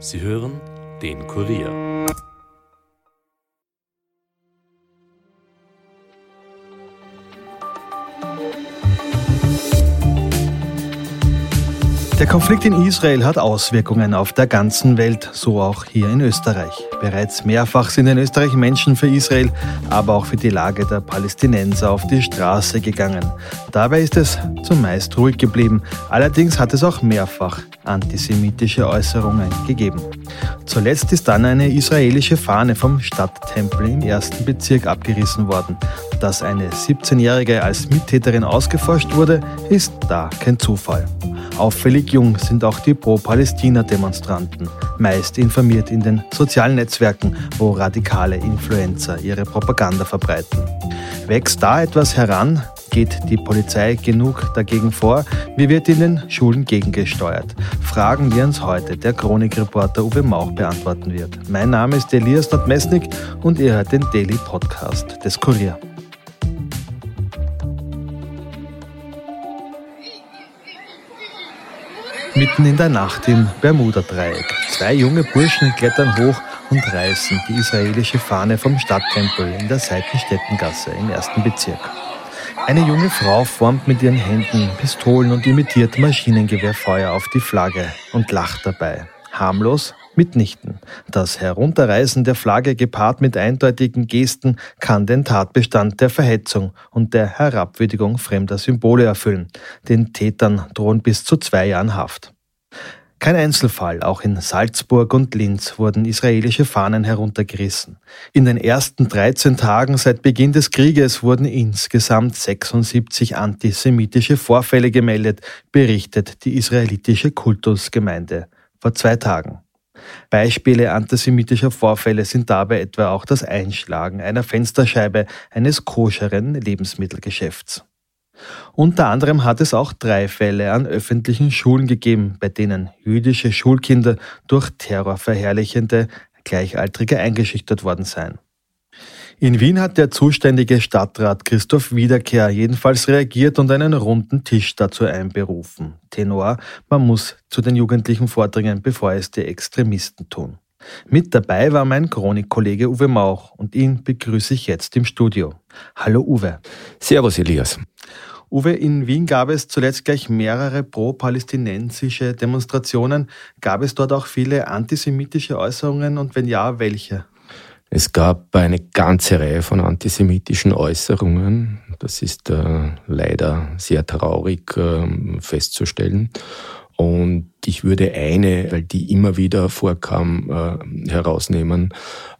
Sie hören den Kurier. Der Konflikt in Israel hat Auswirkungen auf der ganzen Welt, so auch hier in Österreich. Bereits mehrfach sind in Österreich Menschen für Israel, aber auch für die Lage der Palästinenser auf die Straße gegangen. Dabei ist es zumeist ruhig geblieben. Allerdings hat es auch mehrfach antisemitische Äußerungen gegeben. Zuletzt ist dann eine israelische Fahne vom Stadttempel im ersten Bezirk abgerissen worden. Dass eine 17-Jährige als Mittäterin ausgeforscht wurde, ist da kein Zufall. Auffällig jung sind auch die Pro-Palästina-Demonstranten, meist informiert in den sozialen Netzwerken, wo radikale Influencer ihre Propaganda verbreiten. Wächst da etwas heran, geht die Polizei genug dagegen vor? Wie wird in den Schulen gegengesteuert? Fragen, die uns heute der Chronikreporter Uwe Mauch beantworten wird. Mein Name ist Elias Nordmesnik und ihr hört den Daily Podcast des Kurier. Mitten in der Nacht im Bermuda-Dreieck. Zwei junge Burschen klettern hoch und reißen die israelische Fahne vom Stadttempel in der Seitenstättengasse im ersten Bezirk. Eine junge Frau formt mit ihren Händen Pistolen und imitiert Maschinengewehrfeuer auf die Flagge und lacht dabei. Harmlos, mitnichten. Das Herunterreißen der Flagge gepaart mit eindeutigen Gesten kann den Tatbestand der Verhetzung und der Herabwürdigung fremder Symbole erfüllen. Den Tätern drohen bis zu zwei Jahren Haft. Kein Einzelfall, auch in Salzburg und Linz wurden israelische Fahnen heruntergerissen. In den ersten 13 Tagen seit Beginn des Krieges wurden insgesamt 76 antisemitische Vorfälle gemeldet, berichtet die israelitische Kultusgemeinde vor zwei Tagen. Beispiele antisemitischer Vorfälle sind dabei etwa auch das Einschlagen einer Fensterscheibe eines koscheren Lebensmittelgeschäfts. Unter anderem hat es auch drei Fälle an öffentlichen Schulen gegeben, bei denen jüdische Schulkinder durch terrorverherrlichende Gleichaltrige eingeschüchtert worden seien. In Wien hat der zuständige Stadtrat Christoph Wiederkehr jedenfalls reagiert und einen runden Tisch dazu einberufen. Tenor, man muss zu den Jugendlichen vordringen, bevor es die Extremisten tun. Mit dabei war mein Chronikkollege Uwe Mauch und ihn begrüße ich jetzt im Studio. Hallo Uwe. Servus Elias. Uwe, in Wien gab es zuletzt gleich mehrere pro-palästinensische Demonstrationen. Gab es dort auch viele antisemitische Äußerungen und wenn ja, welche? Es gab eine ganze Reihe von antisemitischen Äußerungen. Das ist äh, leider sehr traurig äh, festzustellen. Und ich würde eine, weil die immer wieder vorkam, äh, herausnehmen.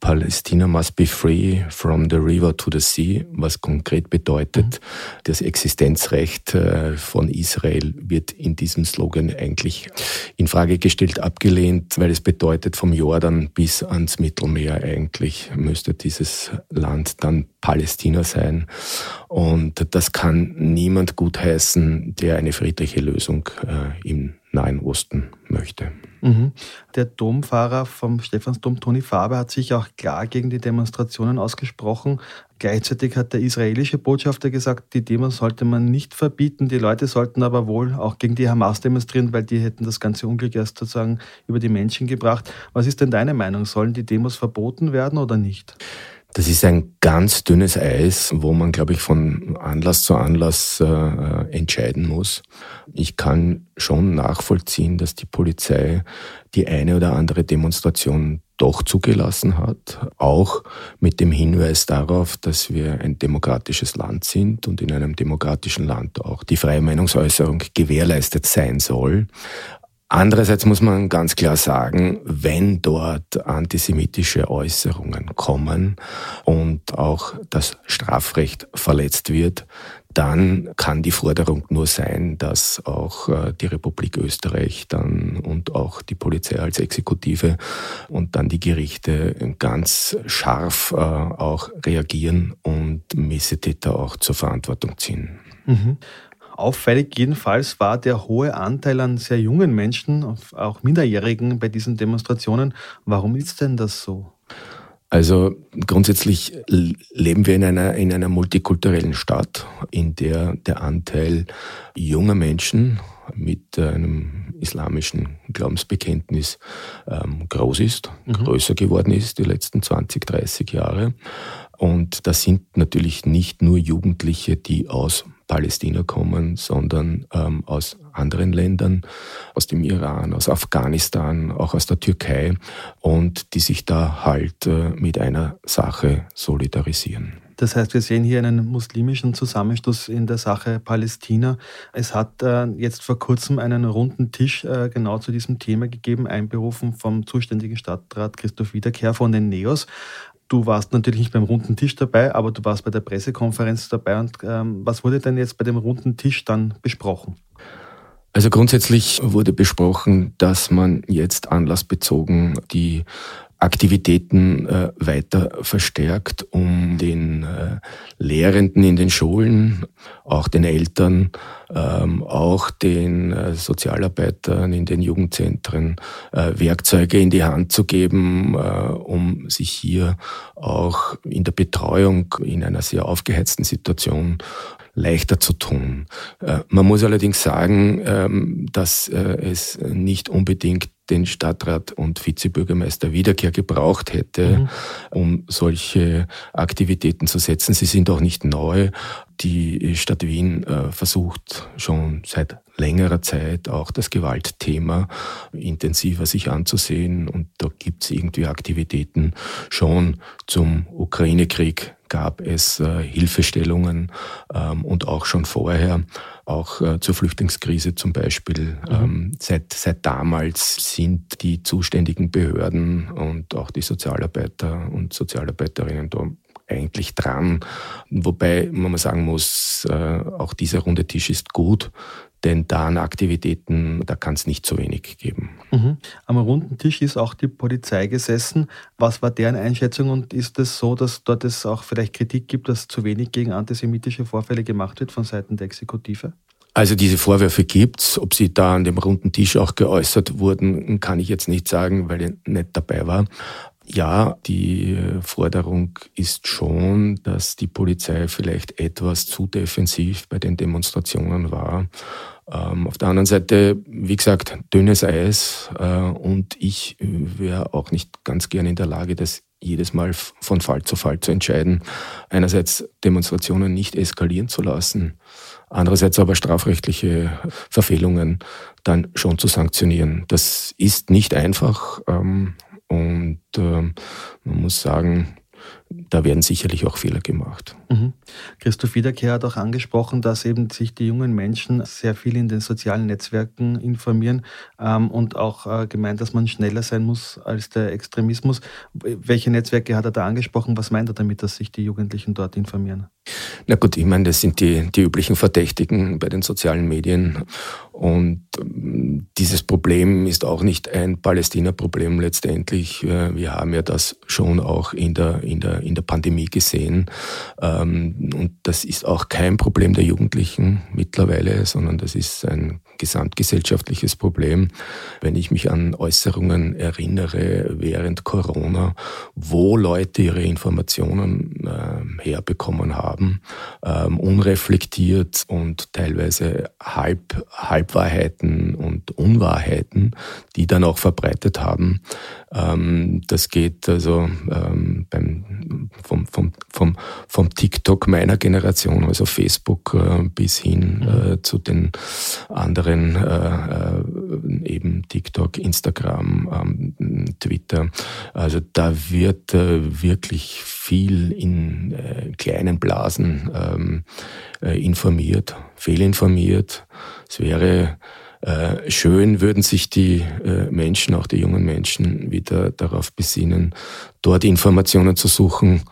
Palästina must be free from the river to the sea, was konkret bedeutet, mhm. das Existenzrecht äh, von Israel wird in diesem Slogan eigentlich in Frage gestellt, abgelehnt, weil es bedeutet, vom Jordan bis ans Mittelmeer eigentlich müsste dieses Land dann Palästina sein. Und das kann niemand gutheißen, der eine friedliche Lösung äh, im Nahen Osten möchte. Mhm. Der Domfahrer vom Stephansdom, Toni Faber, hat sich auch klar gegen die Demonstrationen ausgesprochen. Gleichzeitig hat der israelische Botschafter gesagt, die Demos sollte man nicht verbieten, die Leute sollten aber wohl auch gegen die Hamas demonstrieren, weil die hätten das ganze Unglück erst sozusagen über die Menschen gebracht. Was ist denn deine Meinung? Sollen die Demos verboten werden oder nicht? Das ist ein ganz dünnes Eis, wo man, glaube ich, von Anlass zu Anlass äh, entscheiden muss. Ich kann schon nachvollziehen, dass die Polizei die eine oder andere Demonstration doch zugelassen hat, auch mit dem Hinweis darauf, dass wir ein demokratisches Land sind und in einem demokratischen Land auch die freie Meinungsäußerung gewährleistet sein soll. Andererseits muss man ganz klar sagen, wenn dort antisemitische Äußerungen kommen und auch das Strafrecht verletzt wird, dann kann die Forderung nur sein, dass auch äh, die Republik Österreich dann und auch die Polizei als Exekutive und dann die Gerichte ganz scharf äh, auch reagieren und Missetäter auch zur Verantwortung ziehen. Mhm. Auffällig jedenfalls war der hohe Anteil an sehr jungen Menschen, auch Minderjährigen bei diesen Demonstrationen. Warum ist denn das so? Also grundsätzlich leben wir in einer, in einer multikulturellen Stadt, in der der Anteil junger Menschen mit einem islamischen Glaubensbekenntnis ähm, groß ist, mhm. größer geworden ist die letzten 20, 30 Jahre. Und das sind natürlich nicht nur Jugendliche, die aus Palästina kommen, sondern ähm, aus anderen Ländern, aus dem Iran, aus Afghanistan, auch aus der Türkei und die sich da halt äh, mit einer Sache solidarisieren. Das heißt, wir sehen hier einen muslimischen Zusammenschluss in der Sache Palästina. Es hat äh, jetzt vor kurzem einen runden Tisch äh, genau zu diesem Thema gegeben, einberufen vom zuständigen Stadtrat Christoph Wiederkehr von den NEOS. Du warst natürlich nicht beim runden Tisch dabei, aber du warst bei der Pressekonferenz dabei. Und ähm, was wurde denn jetzt bei dem runden Tisch dann besprochen? Also grundsätzlich wurde besprochen, dass man jetzt anlassbezogen die Aktivitäten äh, weiter verstärkt, um den äh, Lehrenden in den Schulen, auch den Eltern, ähm, auch den äh, Sozialarbeitern in den Jugendzentren äh, Werkzeuge in die Hand zu geben, äh, um sich hier auch in der Betreuung in einer sehr aufgeheizten Situation leichter zu tun. Äh, man muss allerdings sagen, ähm, dass es nicht unbedingt den Stadtrat und Vizebürgermeister Wiederkehr gebraucht hätte, mhm. um solche Aktivitäten zu setzen. Sie sind auch nicht neu. Die Stadt Wien äh, versucht schon seit längerer Zeit auch das Gewaltthema intensiver sich anzusehen und da gibt es irgendwie Aktivitäten schon zum Ukraine-Krieg gab es äh, Hilfestellungen ähm, und auch schon vorher, auch äh, zur Flüchtlingskrise zum Beispiel. Mhm. Ähm, seit, seit damals sind die zuständigen Behörden und auch die Sozialarbeiter und Sozialarbeiterinnen da eigentlich dran. Wobei man mal sagen muss, äh, auch dieser runde Tisch ist gut, denn da an Aktivitäten, da kann es nicht so wenig geben. Mhm. Am runden Tisch ist auch die Polizei gesessen. Was war deren Einschätzung und ist es so, dass dort es auch vielleicht Kritik gibt, dass zu wenig gegen antisemitische Vorfälle gemacht wird von Seiten der Exekutive? Also diese Vorwürfe gibt's. Ob sie da an dem runden Tisch auch geäußert wurden, kann ich jetzt nicht sagen, weil ich nicht dabei war. Ja, die Forderung ist schon, dass die Polizei vielleicht etwas zu defensiv bei den Demonstrationen war. Ähm, auf der anderen Seite, wie gesagt, dünnes Eis äh, und ich wäre auch nicht ganz gern in der Lage, das jedes Mal von Fall zu Fall zu entscheiden. Einerseits Demonstrationen nicht eskalieren zu lassen, andererseits aber strafrechtliche Verfehlungen dann schon zu sanktionieren. Das ist nicht einfach ähm, und äh, man muss sagen, da werden sicherlich auch Fehler gemacht. Mhm. Christoph Wiederkehr hat auch angesprochen, dass eben sich die jungen Menschen sehr viel in den sozialen Netzwerken informieren ähm, und auch äh, gemeint, dass man schneller sein muss als der Extremismus. Welche Netzwerke hat er da angesprochen? Was meint er damit, dass sich die Jugendlichen dort informieren? Na gut, ich meine, das sind die, die üblichen Verdächtigen bei den sozialen Medien. Und ähm, dieses Problem ist auch nicht ein Palästina-Problem letztendlich. Äh, wir haben ja das schon auch in der, in der, in der Pandemie gesehen. Ähm, und das ist auch kein Problem der Jugendlichen mittlerweile, sondern das ist ein gesamtgesellschaftliches Problem. Wenn ich mich an Äußerungen erinnere während Corona, wo Leute ihre Informationen äh, herbekommen haben, ähm, unreflektiert und teilweise halb, Halbwahrheiten und Unwahrheiten, die dann auch verbreitet haben. Ähm, das geht also ähm, beim, vom, TikTok meiner Generation, also Facebook, äh, bis hin äh, zu den anderen äh, äh, eben TikTok, Instagram, ähm, Twitter. Also da wird äh, wirklich viel in kleinen Blasen ähm, äh, informiert, fehlinformiert. Es wäre äh, schön würden sich die äh, Menschen, auch die jungen Menschen, wieder darauf besinnen, dort Informationen zu suchen,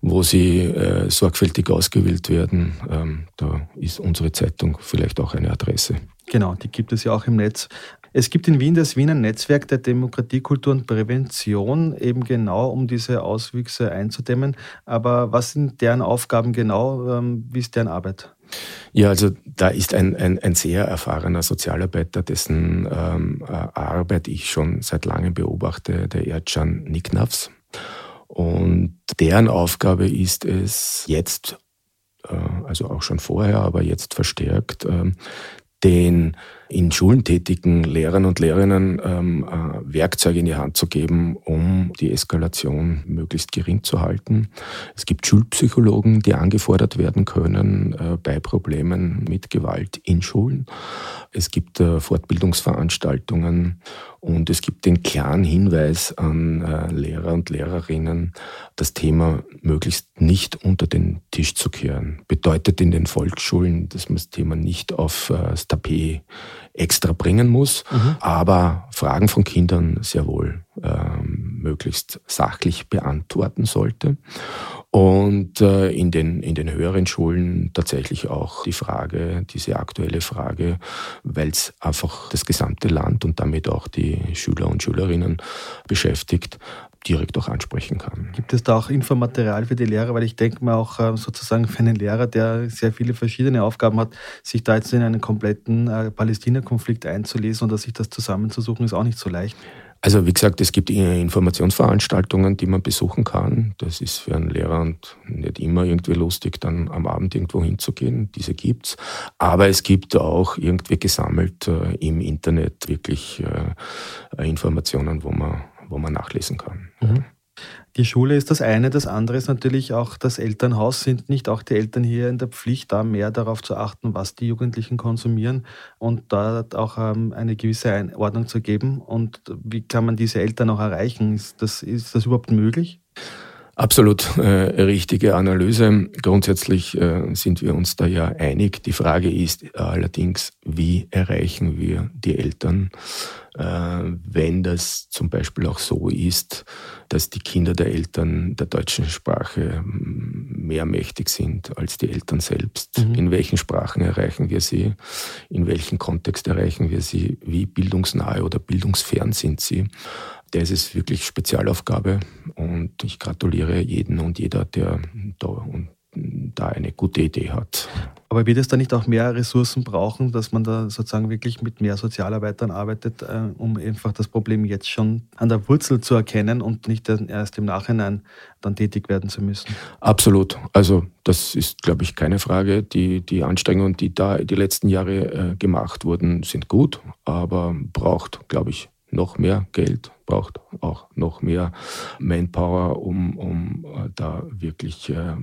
wo sie äh, sorgfältig ausgewählt werden. Ähm, da ist unsere Zeitung vielleicht auch eine Adresse. Genau, die gibt es ja auch im Netz. Es gibt in Wien das Wiener Netzwerk der Demokratiekultur und Prävention, eben genau um diese Auswüchse einzudämmen. Aber was sind deren Aufgaben genau? Ähm, wie ist deren Arbeit? Ja, also da ist ein, ein, ein sehr erfahrener Sozialarbeiter, dessen ähm, äh, Arbeit ich schon seit langem beobachte, der Erdjan Nicknafs. Und deren Aufgabe ist es jetzt, äh, also auch schon vorher, aber jetzt verstärkt, äh, den in Schulen tätigen Lehrern und Lehrerinnen ähm, äh, Werkzeuge in die Hand zu geben, um die Eskalation möglichst gering zu halten. Es gibt Schulpsychologen, die angefordert werden können äh, bei Problemen mit Gewalt in Schulen. Es gibt äh, Fortbildungsveranstaltungen und es gibt den klaren Hinweis an äh, Lehrer und Lehrerinnen, das Thema möglichst nicht unter den Tisch zu kehren. Bedeutet in den Volksschulen, dass man das Thema nicht auf äh, das Tapet extra bringen muss, mhm. aber Fragen von Kindern sehr wohl ähm, möglichst sachlich beantworten sollte. Und äh, in, den, in den höheren Schulen tatsächlich auch die Frage, diese aktuelle Frage, weil es einfach das gesamte Land und damit auch die Schüler und Schülerinnen beschäftigt, direkt auch ansprechen kann. Gibt es da auch Infomaterial für die Lehrer? Weil ich denke mal auch äh, sozusagen für einen Lehrer, der sehr viele verschiedene Aufgaben hat, sich da jetzt in einen kompletten äh, Palästina-Konflikt einzulesen und sich das zusammenzusuchen, ist auch nicht so leicht. Also wie gesagt, es gibt Informationsveranstaltungen, die man besuchen kann. Das ist für einen Lehrer und nicht immer irgendwie lustig, dann am Abend irgendwo hinzugehen. Diese gibt's. Aber es gibt auch irgendwie gesammelt äh, im Internet wirklich äh, Informationen, wo man wo man nachlesen kann. Mhm. Die Schule ist das eine, das andere ist natürlich auch das Elternhaus. Sind nicht auch die Eltern hier in der Pflicht, da mehr darauf zu achten, was die Jugendlichen konsumieren und da auch ähm, eine gewisse Einordnung zu geben? Und wie kann man diese Eltern auch erreichen? Ist das, ist das überhaupt möglich? Absolut äh, richtige Analyse. Grundsätzlich äh, sind wir uns da ja einig. Die Frage ist allerdings, wie erreichen wir die Eltern, äh, wenn das zum Beispiel auch so ist, dass die Kinder der Eltern der deutschen Sprache mm, mehr mächtig sind als die Eltern selbst. Mhm. In welchen Sprachen erreichen wir sie? In welchem Kontext erreichen wir sie? Wie bildungsnahe oder bildungsfern sind sie? Das ist wirklich Spezialaufgabe und ich gratuliere jeden und jeder, der da, da eine gute Idee hat. Aber wird es da nicht auch mehr Ressourcen brauchen, dass man da sozusagen wirklich mit mehr Sozialarbeitern arbeitet, äh, um einfach das Problem jetzt schon an der Wurzel zu erkennen und nicht erst im Nachhinein dann tätig werden zu müssen? Absolut. Also das ist, glaube ich, keine Frage. Die, die Anstrengungen, die da die letzten Jahre äh, gemacht wurden, sind gut, aber braucht, glaube ich, noch mehr Geld, braucht auch noch mehr Manpower, um, um äh, da wirklich äh,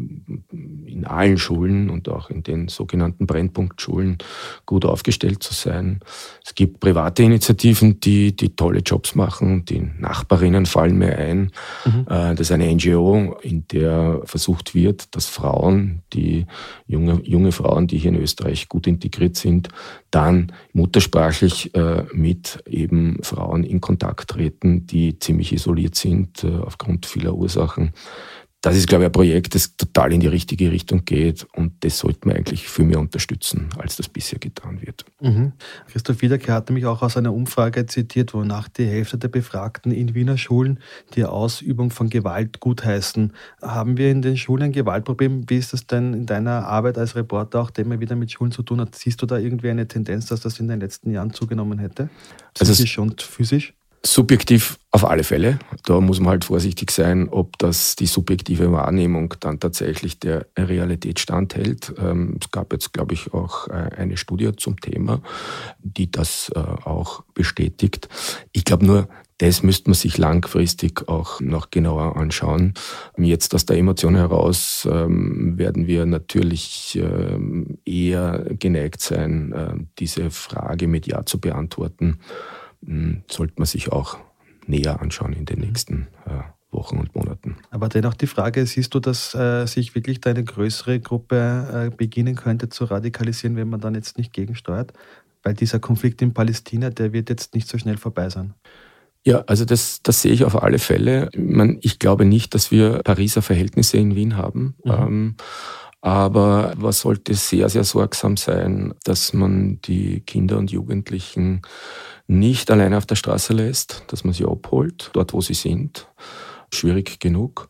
in allen Schulen und auch in den sogenannten Brennpunktschulen gut aufgestellt zu sein. Es gibt private Initiativen, die, die tolle Jobs machen. Die Nachbarinnen fallen mir ein. Mhm. Äh, das ist eine NGO, in der versucht wird, dass Frauen, die junge, junge Frauen, die hier in Österreich gut integriert sind, dann muttersprachlich mit eben Frauen in Kontakt treten, die ziemlich isoliert sind äh, aufgrund vieler Ursachen. Das ist, glaube ich, ein Projekt, das total in die richtige Richtung geht und das sollten wir eigentlich viel mehr unterstützen, als das bisher getan wird. Mhm. Christoph Wiedeker hat nämlich auch aus einer Umfrage zitiert, wonach die Hälfte der Befragten in Wiener Schulen die Ausübung von Gewalt gutheißen. Haben wir in den Schulen ein Gewaltproblem? Wie ist das denn in deiner Arbeit als Reporter, auch der immer wieder mit Schulen zu tun hat? Siehst du da irgendwie eine Tendenz, dass das in den letzten Jahren zugenommen hätte? Psychisch also und physisch? Subjektiv auf alle Fälle. Da muss man halt vorsichtig sein, ob das die subjektive Wahrnehmung dann tatsächlich der Realität standhält. Ähm, es gab jetzt, glaube ich, auch äh, eine Studie zum Thema, die das äh, auch bestätigt. Ich glaube nur, das müsste man sich langfristig auch noch genauer anschauen. Jetzt aus der Emotion heraus ähm, werden wir natürlich ähm, eher geneigt sein, diese Frage mit Ja zu beantworten sollte man sich auch näher anschauen in den mhm. nächsten äh, Wochen und Monaten. Aber dennoch die Frage, siehst du, dass äh, sich wirklich da eine größere Gruppe äh, beginnen könnte zu radikalisieren, wenn man dann jetzt nicht gegensteuert? Weil dieser Konflikt in Palästina, der wird jetzt nicht so schnell vorbei sein. Ja, also das, das sehe ich auf alle Fälle. Ich, meine, ich glaube nicht, dass wir Pariser Verhältnisse in Wien haben. Mhm. Ähm, aber man sollte sehr, sehr sorgsam sein, dass man die Kinder und Jugendlichen nicht alleine auf der Straße lässt, dass man sie abholt, dort wo sie sind. Schwierig genug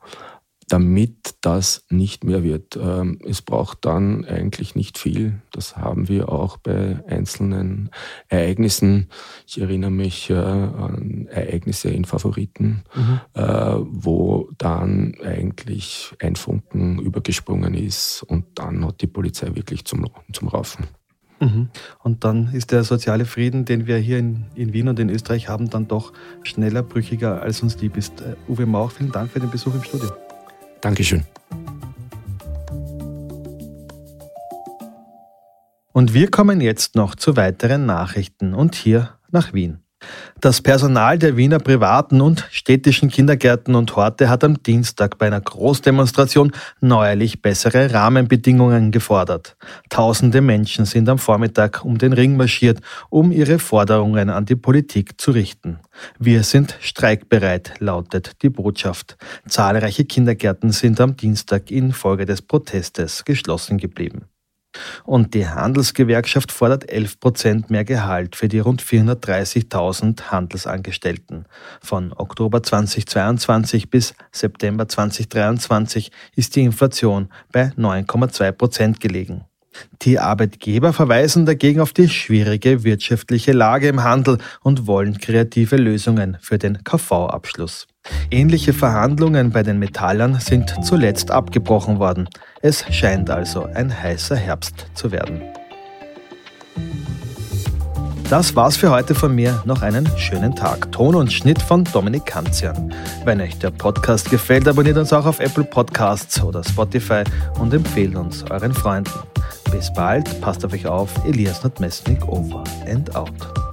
damit das nicht mehr wird. Ähm, es braucht dann eigentlich nicht viel. Das haben wir auch bei einzelnen Ereignissen. Ich erinnere mich äh, an Ereignisse in Favoriten, mhm. Äh, wo dann eigentlich ein Funken übergesprungen ist und dann hat die Polizei wirklich zum, zum Raufen. Mhm. Und dann ist der soziale Frieden, den wir hier in, in, Wien und in Österreich haben, dann doch schneller brüchiger, als uns lieb ist. Äh, Uwe Mauch, vielen Dank für den Besuch im Studio. Dankeschön. Und wir kommen jetzt noch zu weiteren Nachrichten und hier nach Wien. Das Personal der Wiener privaten und städtischen Kindergärten und Horte hat am Dienstag bei einer Großdemonstration neuerlich bessere Rahmenbedingungen gefordert. Tausende Menschen sind am Vormittag um den Ring marschiert, um ihre Forderungen an die Politik zu richten. Wir sind streikbereit, lautet die Botschaft. Zahlreiche Kindergärten sind am Dienstag infolge des Protestes geschlossen geblieben. Und die Handelsgewerkschaft fordert 11 Prozent mehr Gehalt für die rund 430.000 Handelsangestellten. Von Oktober 2022 bis September 2023 ist die Inflation bei 9,2 Prozent gelegen. Die Arbeitgeber verweisen dagegen auf die schwierige wirtschaftliche Lage im Handel und wollen kreative Lösungen für den KV-Abschluss. Ähnliche Verhandlungen bei den Metallern sind zuletzt abgebrochen worden. Es scheint also ein heißer Herbst zu werden. Das war's für heute von mir. Noch einen schönen Tag. Ton und Schnitt von Dominik Kanzian. Wenn euch der Podcast gefällt, abonniert uns auch auf Apple Podcasts oder Spotify und empfehlt uns euren Freunden. Bis bald, passt auf euch auf. Elias Notmesnik over and out.